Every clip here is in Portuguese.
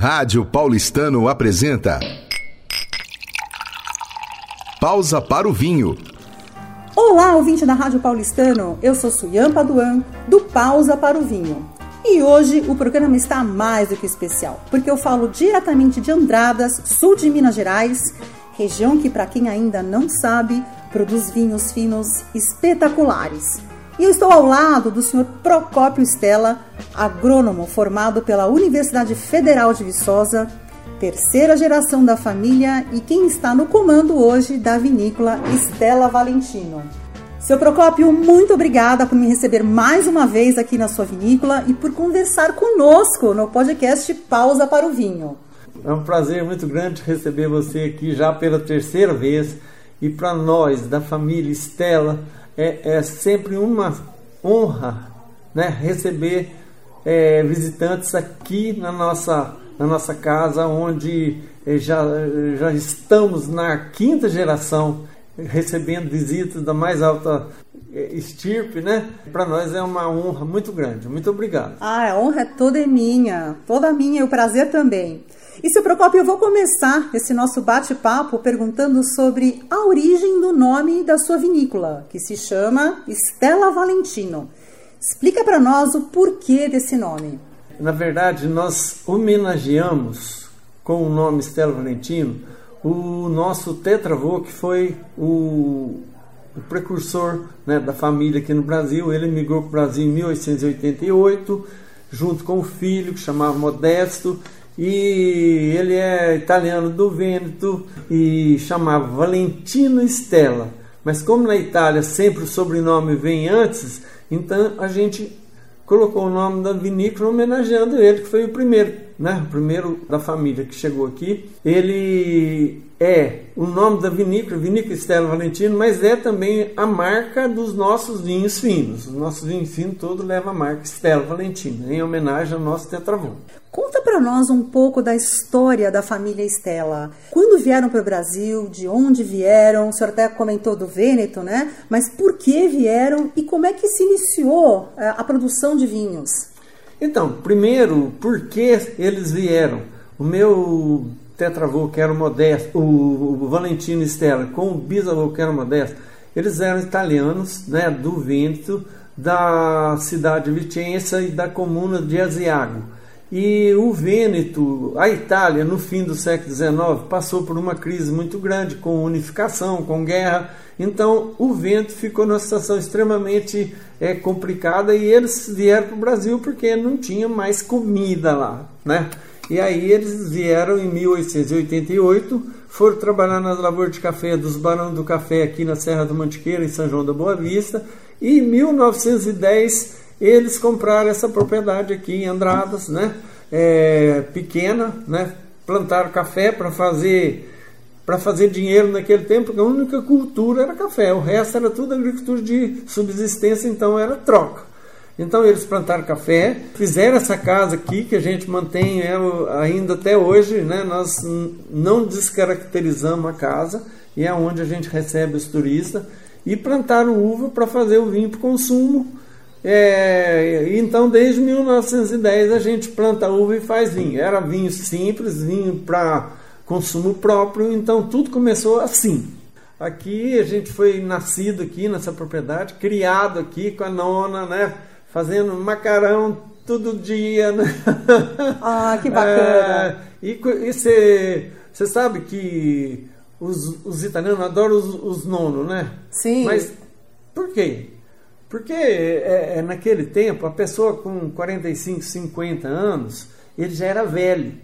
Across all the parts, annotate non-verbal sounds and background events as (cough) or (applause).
Rádio Paulistano apresenta. Pausa para o vinho. Olá, ouvinte da Rádio Paulistano. Eu sou Suyan Paduan, do Pausa para o Vinho. E hoje o programa está mais do que especial, porque eu falo diretamente de Andradas, sul de Minas Gerais, região que, para quem ainda não sabe, produz vinhos finos espetaculares. E eu estou ao lado do senhor Procópio Stella, agrônomo formado pela Universidade Federal de Viçosa, terceira geração da família e quem está no comando hoje da vinícola Stella Valentino. Seu Procópio, muito obrigada por me receber mais uma vez aqui na sua vinícola e por conversar conosco no podcast Pausa para o Vinho. É um prazer muito grande receber você aqui já pela terceira vez e para nós da família Stella é, é sempre uma honra né, receber é, visitantes aqui na nossa, na nossa casa, onde é, já, já estamos na quinta geração recebendo visitas da mais alta estirpe, né? Para nós é uma honra muito grande. Muito obrigado. Ah, a honra é toda minha, toda minha e o prazer também. E seu Procopio, eu vou começar esse nosso bate-papo perguntando sobre a origem do nome da sua vinícola, que se chama Stella Valentino. Explica para nós o porquê desse nome. Na verdade, nós homenageamos com o nome Stella Valentino o nosso tetravô, que foi o, o precursor né, da família aqui no Brasil. Ele migrou para o Brasil em 1888, junto com o filho, que chamava Modesto, e ele é italiano do Vêneto e chamava Valentino Stella. Mas como na Itália sempre o sobrenome vem antes, então a gente colocou o nome da vinícola homenageando ele, que foi o primeiro, né? O primeiro da família que chegou aqui. Ele é o nome da vinícola, Vinícola Estela Valentino, mas é também a marca dos nossos vinhos finos. Os nossos vinhos finos todos levam a marca Estela Valentino, em homenagem ao nosso tetravô. Conta para nós um pouco da história da família Estela. Quando vieram para o Brasil, de onde vieram? O senhor até comentou do Vêneto, né? Mas por que vieram e como é que se iniciou eh, a produção de vinhos? Então, primeiro, por que eles vieram? O meu tetravô, que era Modesto, o, o Valentino Stella, com o bisavô, que era Modesto, eles eram italianos, né, do Vêneto, da cidade de Vicenza e da comuna de Asiago. E o Vêneto, a Itália, no fim do século XIX, passou por uma crise muito grande, com unificação, com guerra. Então, o Vêneto ficou numa situação extremamente é, complicada e eles vieram para o Brasil porque não tinha mais comida lá, né? E aí eles vieram em 1888, foram trabalhar nas lavouras de café dos Barão do Café aqui na Serra do Mantiqueira, em São João da Boa Vista, e em 1910 eles compraram essa propriedade aqui em Andradas, né? É, pequena, né? Plantaram café para fazer para fazer dinheiro naquele tempo, porque a única cultura era café, o resto era tudo agricultura de subsistência, então era troca. Então eles plantaram café, fizeram essa casa aqui que a gente mantém ainda até hoje, né? Nós não descaracterizamos a casa e é onde a gente recebe os turistas e plantaram uva para fazer o vinho para consumo. É, então desde 1910 a gente planta uva e faz vinho. Era vinho simples, vinho para consumo próprio, então tudo começou assim. Aqui a gente foi nascido aqui nessa propriedade, criado aqui com a nona, né? fazendo macarrão todo dia. Né? (laughs) Ah, que bacana! É, e você sabe que os, os italianos adoram os, os nonos, né? Sim. Mas por quê? Porque é, é, naquele tempo, a pessoa com 45, 50 anos, ele já era velho.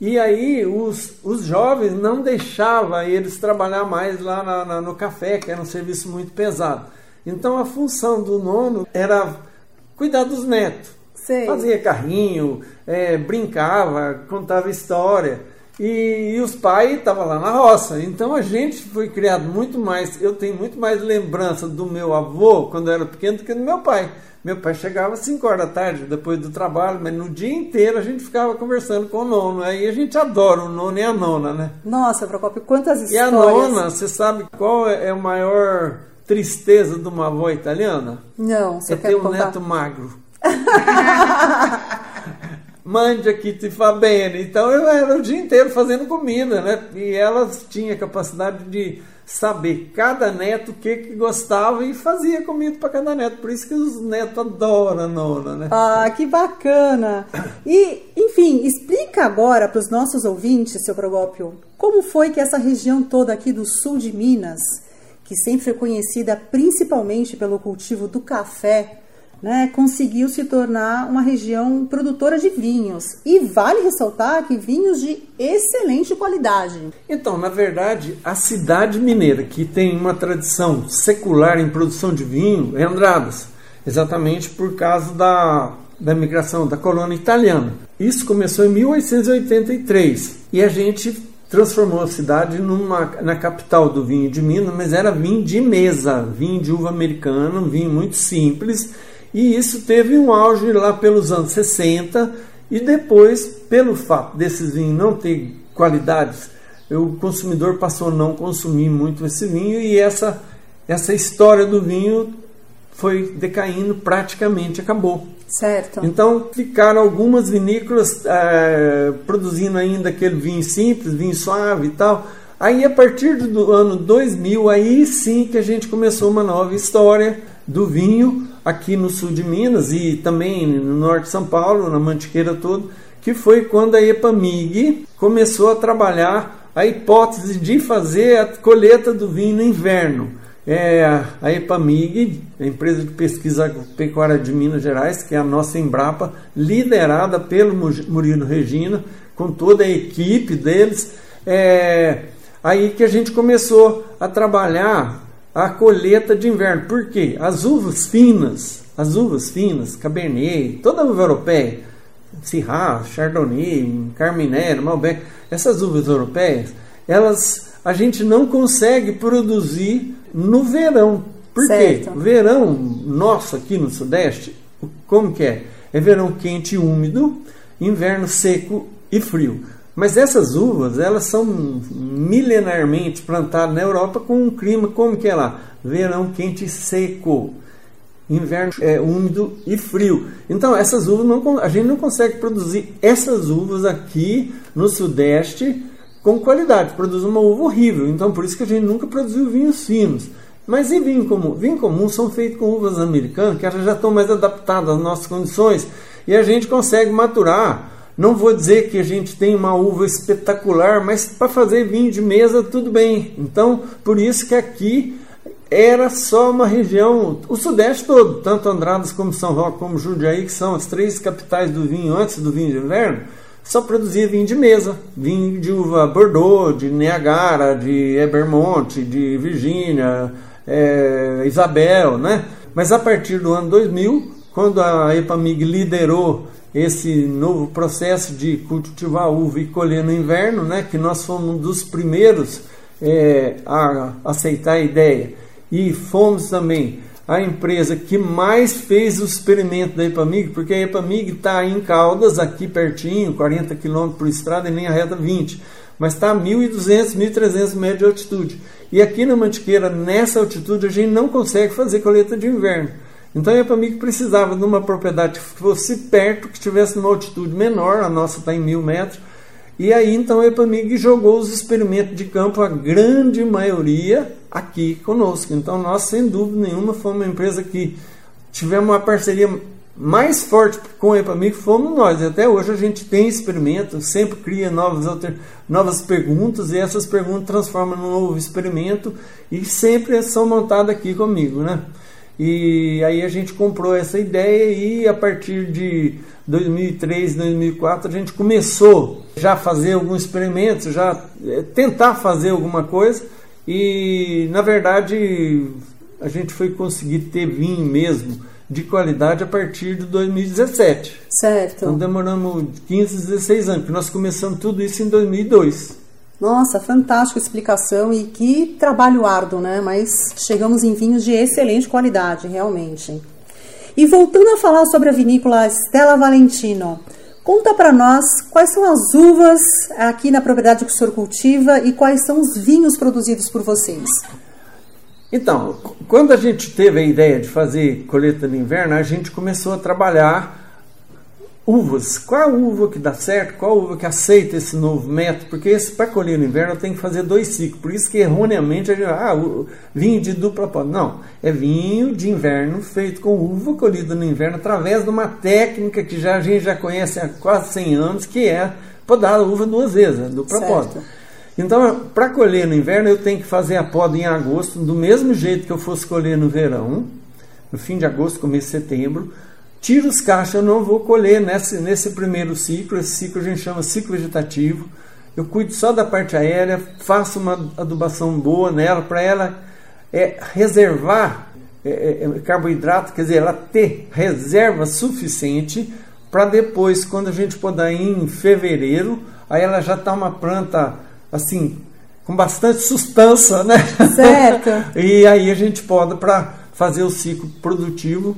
E aí os, os jovens não deixavam eles trabalhar mais lá na, na, no café, que era um serviço muito pesado. Então a função do nono era cuidar dos netos. Sei. Fazia carrinho, é, brincava, contava história. E, e os pais estavam lá na roça. Então a gente foi criado muito mais. Eu tenho muito mais lembrança do meu avô quando eu era pequeno do que do meu pai. Meu pai chegava às 5 horas da tarde, depois do trabalho, mas no dia inteiro a gente ficava conversando com o nono. Aí a gente adora o nono e a nona, né? Nossa, Procopio, quantas histórias. E a nona, você sabe qual é, é o maior tristeza de uma avó italiana? Não, você é quer ter um contar? neto magro. (laughs) mande aqui te fa bene. Então eu era o dia inteiro fazendo comida, né? E elas tinham capacidade de saber cada neto o que, que gostava e fazia comida para cada neto. Por isso que os netos adoram a nona, né? Ah, que bacana! E, enfim, explica agora para os nossos ouvintes, seu Progópio, como foi que essa região toda aqui do sul de Minas, que sempre foi conhecida principalmente pelo cultivo do café, né, conseguiu se tornar uma região produtora de vinhos. E vale ressaltar que vinhos de excelente qualidade. Então, na verdade, a cidade mineira, que tem uma tradição secular em produção de vinho, é Andradas, exatamente por causa da, da migração da colônia italiana. Isso começou em 1883 e a gente transformou a cidade numa, na capital do vinho de Minas, mas era vinho de mesa, vinho de uva americana, um vinho muito simples e isso teve um auge lá pelos anos 60 e depois, pelo fato desses vinhos não ter qualidades, o consumidor passou a não consumir muito esse vinho e essa, essa história do vinho foi decaindo, praticamente acabou. Certo. Então ficaram algumas vinícolas é, produzindo ainda aquele vinho simples, vinho suave e tal. Aí a partir do ano 2000, aí sim que a gente começou uma nova história do vinho aqui no sul de Minas e também no norte de São Paulo, na Mantiqueira todo, que foi quando a EPAMIG começou a trabalhar a hipótese de fazer a colheita do vinho no inverno. É a EPAMIG, a empresa de pesquisa pecuária de Minas Gerais, que é a nossa Embrapa, liderada pelo Murilo Regina, com toda a equipe deles, é aí que a gente começou a trabalhar a colheita de inverno. Por quê? As uvas finas, as uvas finas, Cabernet, toda a uva europeia, Syrah, Chardonnay, Carmenère, Malbec, essas uvas europeias, elas a gente não consegue produzir no verão. Por certo. quê? Verão nosso aqui no Sudeste, como que é? É verão quente e úmido, inverno seco e frio. Mas essas uvas, elas são milenarmente plantadas na Europa com um clima como que é lá? Verão quente e seco. Inverno é úmido e frio. Então, essas uvas não, a gente não consegue produzir essas uvas aqui no Sudeste com qualidade. Produz uma uva horrível. Então, por isso que a gente nunca produziu vinhos finos. Mas e vinho comum? Vinho comum são feitos com uvas americanas, que elas já estão mais adaptadas às nossas condições. E a gente consegue maturar não vou dizer que a gente tem uma uva espetacular, mas para fazer vinho de mesa tudo bem. Então, por isso que aqui era só uma região, o sudeste todo, tanto Andradas como São Roque como Jundiaí, que são as três capitais do vinho antes do vinho de inverno, só produzia vinho de mesa, vinho de uva Bordeaux, de Niagara, de Ebermonte, de Virgínia, é, Isabel, né? Mas a partir do ano 2000, quando a Epamig liderou esse novo processo de cultivar uva e colher no inverno, né, que nós fomos um dos primeiros é, a aceitar a ideia e fomos também a empresa que mais fez o experimento da Epamig, porque a Epamig está em Caldas, aqui pertinho, 40 km por estrada e nem arreta 20, mas está a 1.200, 1.300 metros de altitude. E aqui na Mantiqueira, nessa altitude, a gente não consegue fazer colheita de inverno. Então a EPAMIG precisava de uma propriedade que fosse perto, que estivesse numa altitude menor, a nossa está em mil metros. E aí então a EPAMIG jogou os experimentos de campo, a grande maioria, aqui conosco. Então nós, sem dúvida nenhuma, fomos uma empresa que tivemos uma parceria mais forte com a EPAMIG, fomos nós. E até hoje a gente tem experimento, sempre cria novas, novas perguntas e essas perguntas transformam num novo experimento e sempre são montadas aqui comigo, né? E aí a gente comprou essa ideia e a partir de 2003, 2004 a gente começou já a fazer alguns experimentos, já é, tentar fazer alguma coisa e na verdade a gente foi conseguir ter vinho mesmo de qualidade a partir de 2017. Certo. Então demoramos 15, 16 anos, porque nós começamos tudo isso em 2002. Nossa, fantástica explicação e que trabalho árduo, né? Mas chegamos em vinhos de excelente qualidade, realmente. E voltando a falar sobre a vinícola Stella Valentino, conta para nós quais são as uvas aqui na propriedade que o senhor cultiva e quais são os vinhos produzidos por vocês. Então, quando a gente teve a ideia de fazer colheita no inverno, a gente começou a trabalhar uvas. Qual uva que dá certo? Qual uva que aceita esse novo método? Porque para colher no inverno eu tenho que fazer dois ciclos. Por isso que erroneamente a gente ah, vinho de dupla poda. Não, é vinho de inverno feito com uva colhida no inverno através de uma técnica que já, a gente já conhece há quase 100 anos, que é podar a uva duas vezes, a dupla certo. poda. Então, para colher no inverno, eu tenho que fazer a poda em agosto, do mesmo jeito que eu fosse colher no verão, no fim de agosto, começo de setembro tiro os cachos, eu não vou colher nesse, nesse primeiro ciclo, esse ciclo a gente chama ciclo vegetativo. Eu cuido só da parte aérea, faço uma adubação boa nela para ela é, reservar é, é, é, carboidrato, quer dizer, ela ter reserva suficiente para depois, quando a gente podar em fevereiro, aí ela já está uma planta assim com bastante sustância, né? Certo. (laughs) e aí a gente pode para fazer o ciclo produtivo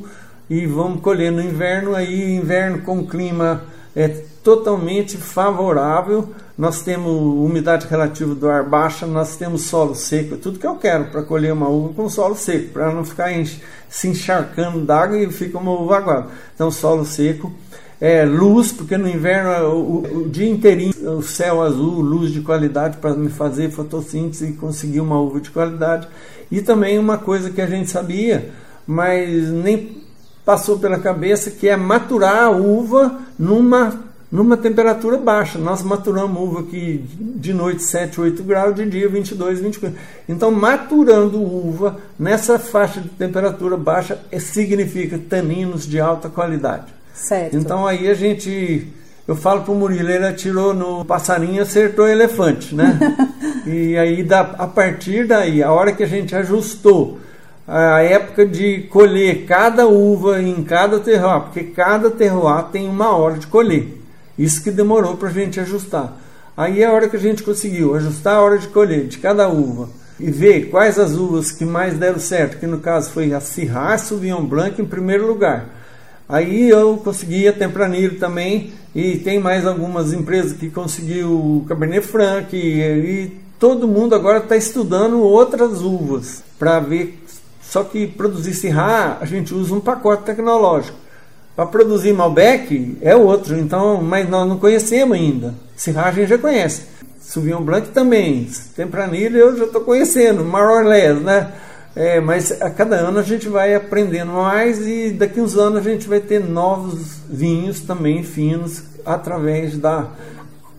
e vamos colher no inverno, aí inverno com clima é totalmente favorável. Nós temos umidade relativa do ar baixa, nós temos solo seco, é tudo que eu quero para colher uma uva com solo seco, para não ficar se encharcando d'água e fica uma uva aguada. Então, solo seco. É, luz, porque no inverno o, o, o, dia inteirinho o céu azul, luz de qualidade para me fazer fotossíntese e conseguir uma uva de qualidade. E também uma coisa que a gente sabia, mas nem passou pela cabeça que é maturar a uva numa, numa temperatura baixa. Nós maturamos uva aqui de noite 7, 8 graus, de dia 22, 24. Então, maturando uva nessa faixa de temperatura baixa é, significa taninos de alta qualidade. Certo. Então, aí a gente. Eu falo para o Murilo, ele atirou no passarinho acertou o elefante, né? (laughs) e aí, da, a partir daí, a hora que a gente ajustou a época de colher cada uva em cada terroir, porque cada terroir tem uma hora de colher. Isso que demorou para a gente ajustar. Aí é a hora que a gente conseguiu ajustar a hora de colher de cada uva e ver quais as uvas que mais deram certo, que no caso foi a Syrah Sauvignon Blanc em primeiro lugar. Aí eu consegui a Tempranillo também e tem mais algumas empresas que conseguiu o Cabernet Franc e, e todo mundo agora está estudando outras uvas para ver só que produzir Syrah, a gente usa um pacote tecnológico. Para produzir Malbec é outro, então, mas nós não conhecemos ainda. Syrah a gente já conhece. Sauvignon Blanc também. Tempranillo eu já estou conhecendo, Marorlés, né? É, mas a cada ano a gente vai aprendendo mais e daqui uns anos a gente vai ter novos vinhos também finos através da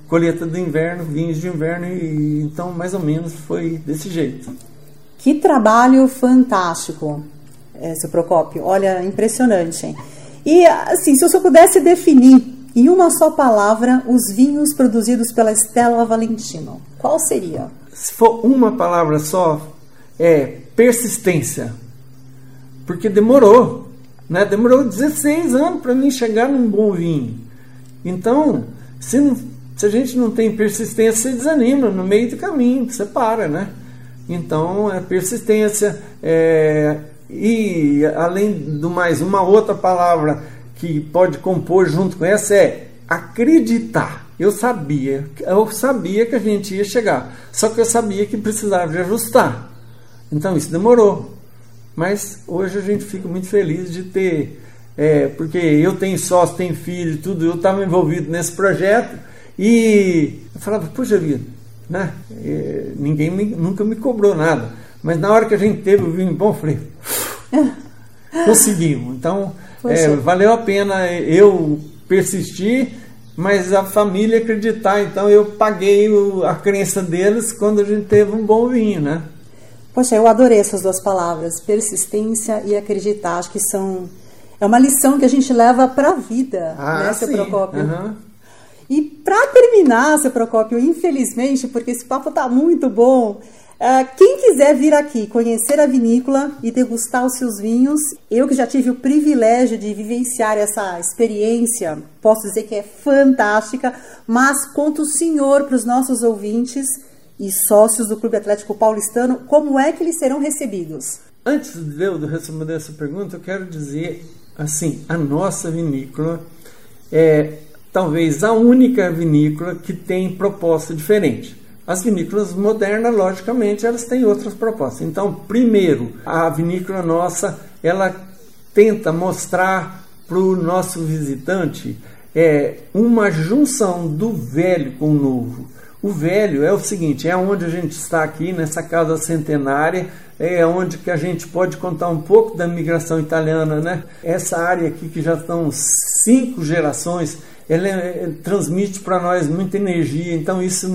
colheita do inverno, vinhos de inverno e então mais ou menos foi desse jeito. Que trabalho fantástico, é, seu Procópio. Olha, impressionante. E assim, se eu pudesse definir em uma só palavra os vinhos produzidos pela Stella Valentino, qual seria? Se for uma palavra só, é persistência. Porque demorou, né? Demorou 16 anos para mim chegar num bom vinho. Então, se, não, se a gente não tem persistência, você desanima no meio do caminho, você para, né? Então, é persistência. É, e, além do mais, uma outra palavra que pode compor junto com essa é acreditar. Eu sabia, eu sabia que a gente ia chegar, só que eu sabia que precisava de ajustar. Então isso demorou. Mas hoje a gente fica muito feliz de ter, é, porque eu tenho sócio, tenho filho, tudo, eu estava envolvido nesse projeto e eu falava, puxa vida, né? E ninguém me, nunca me cobrou nada. Mas na hora que a gente teve o vinho bom, eu falei, conseguimos. Então, é, valeu a pena eu persistir, mas a família acreditar. Então, eu paguei o, a crença deles quando a gente teve um bom vinho, né? Poxa, eu adorei essas duas palavras, persistência e acreditar. Acho que são é uma lição que a gente leva para a vida, ah, né, seu Procópio? Uhum. E para terminar, seu Procópio, infelizmente, porque esse papo tá muito bom, uh, quem quiser vir aqui conhecer a vinícola e degustar os seus vinhos, eu que já tive o privilégio de vivenciar essa experiência, posso dizer que é fantástica, mas conto o senhor para os nossos ouvintes e sócios do Clube Atlético Paulistano, como é que eles serão recebidos? Antes de eu responder essa pergunta, eu quero dizer assim, a nossa vinícola é talvez a única vinícola que tem proposta diferente. As vinícolas modernas, logicamente, elas têm outras propostas. Então, primeiro, a vinícola nossa, ela tenta mostrar para o nosso visitante é uma junção do velho com o novo. O velho é o seguinte, é onde a gente está aqui nessa casa centenária, é onde que a gente pode contar um pouco da migração italiana, né? Essa área aqui que já estão cinco gerações, ela é, transmite para nós muita energia. Então isso,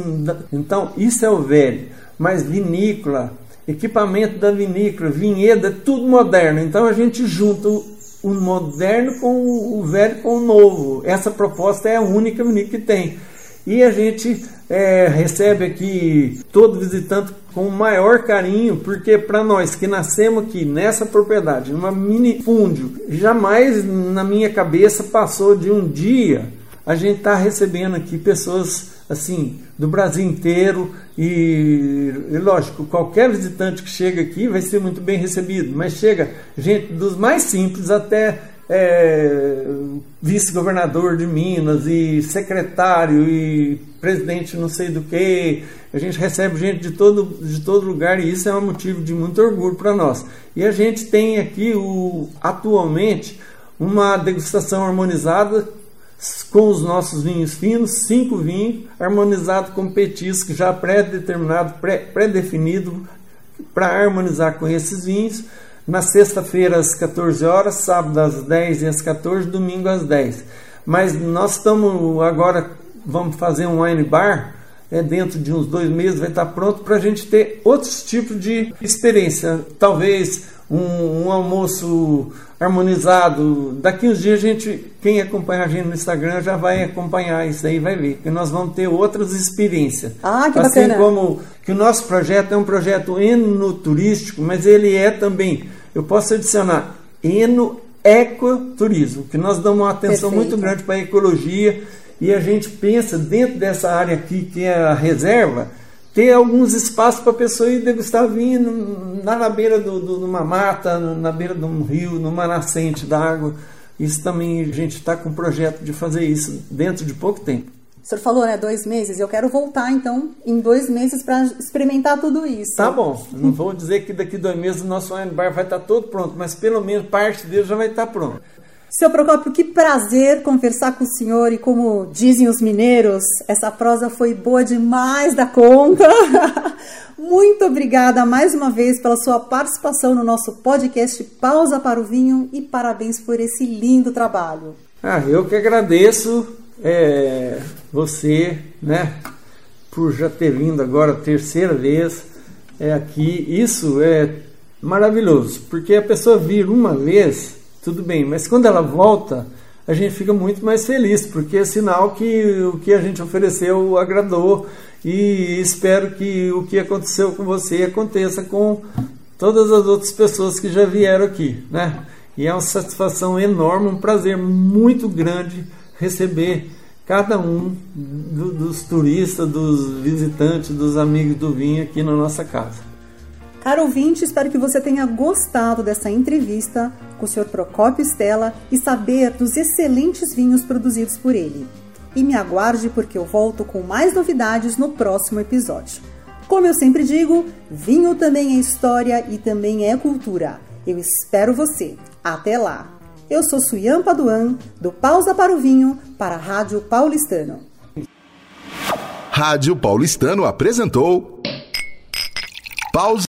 então isso é o velho. Mas vinícola, equipamento da vinícola, vinheda, tudo moderno. Então a gente junta o, o moderno com o velho com o novo. Essa proposta é a única vinícola que tem. E a gente é, recebe aqui todo visitante com o maior carinho, porque para nós que nascemos aqui nessa propriedade, numa mini fúndio, jamais na minha cabeça passou de um dia a gente está recebendo aqui pessoas assim do Brasil inteiro e, e, lógico qualquer visitante que chega aqui vai ser muito bem recebido mas chega gente dos mais simples até é, vice-governador de Minas e secretário e presidente não sei do que a gente recebe gente de todo de todo lugar e isso é um motivo de muito orgulho para nós. E a gente tem aqui o atualmente uma degustação harmonizada com os nossos vinhos finos, cinco vinhos, harmonizados com petisco já pré-determinado, pré-definido para harmonizar com esses vinhos. Na sexta-feira às 14 horas, sábado às 10 e às 14, domingo às 10. Mas nós estamos agora, vamos fazer um wine bar, é, dentro de uns dois meses vai estar pronto para a gente ter outros tipos de experiência. Talvez um, um, almoço harmonizado. Daqui uns dias a gente, quem acompanha a gente no Instagram já vai acompanhar isso aí, vai ver que nós vamos ter outras experiências. Ah, que assim bacana. como que o nosso projeto é um projeto enoturístico, mas ele é também, eu posso adicionar eno ecoturismo, que nós damos uma atenção Perfeito. muito grande para a ecologia e a gente pensa dentro dessa área aqui que é a reserva ter alguns espaços para a pessoa ir degustar vinho na, na beira de uma mata, na beira de um rio, numa nascente d'água. Isso também a gente está com um projeto de fazer isso dentro de pouco tempo. O senhor falou, né, dois meses. Eu quero voltar, então, em dois meses para experimentar tudo isso. Tá bom. Não vou dizer que daqui dois meses o nosso wine bar vai estar tá todo pronto, mas pelo menos parte dele já vai estar tá pronto. Seu Procópio, que prazer conversar com o senhor e como dizem os mineiros, essa prosa foi boa demais da conta. (laughs) Muito obrigada mais uma vez pela sua participação no nosso podcast Pausa para o Vinho e parabéns por esse lindo trabalho. Ah, eu que agradeço é, você, né, por já ter vindo agora a terceira vez é, aqui. Isso é maravilhoso, porque a pessoa vir uma vez tudo bem, mas quando ela volta, a gente fica muito mais feliz, porque é sinal que o que a gente ofereceu agradou e espero que o que aconteceu com você aconteça com todas as outras pessoas que já vieram aqui, né? E é uma satisfação enorme, um prazer muito grande receber cada um do, dos turistas, dos visitantes, dos amigos do vinho aqui na nossa casa. Caro ouvinte, espero que você tenha gostado dessa entrevista com o Sr. Procópio Stella e saber dos excelentes vinhos produzidos por ele. E me aguarde porque eu volto com mais novidades no próximo episódio. Como eu sempre digo, vinho também é história e também é cultura. Eu espero você. Até lá! Eu sou Suyan Paduan, do Pausa para o Vinho, para a Rádio Paulistano. Rádio Paulistano apresentou Pausa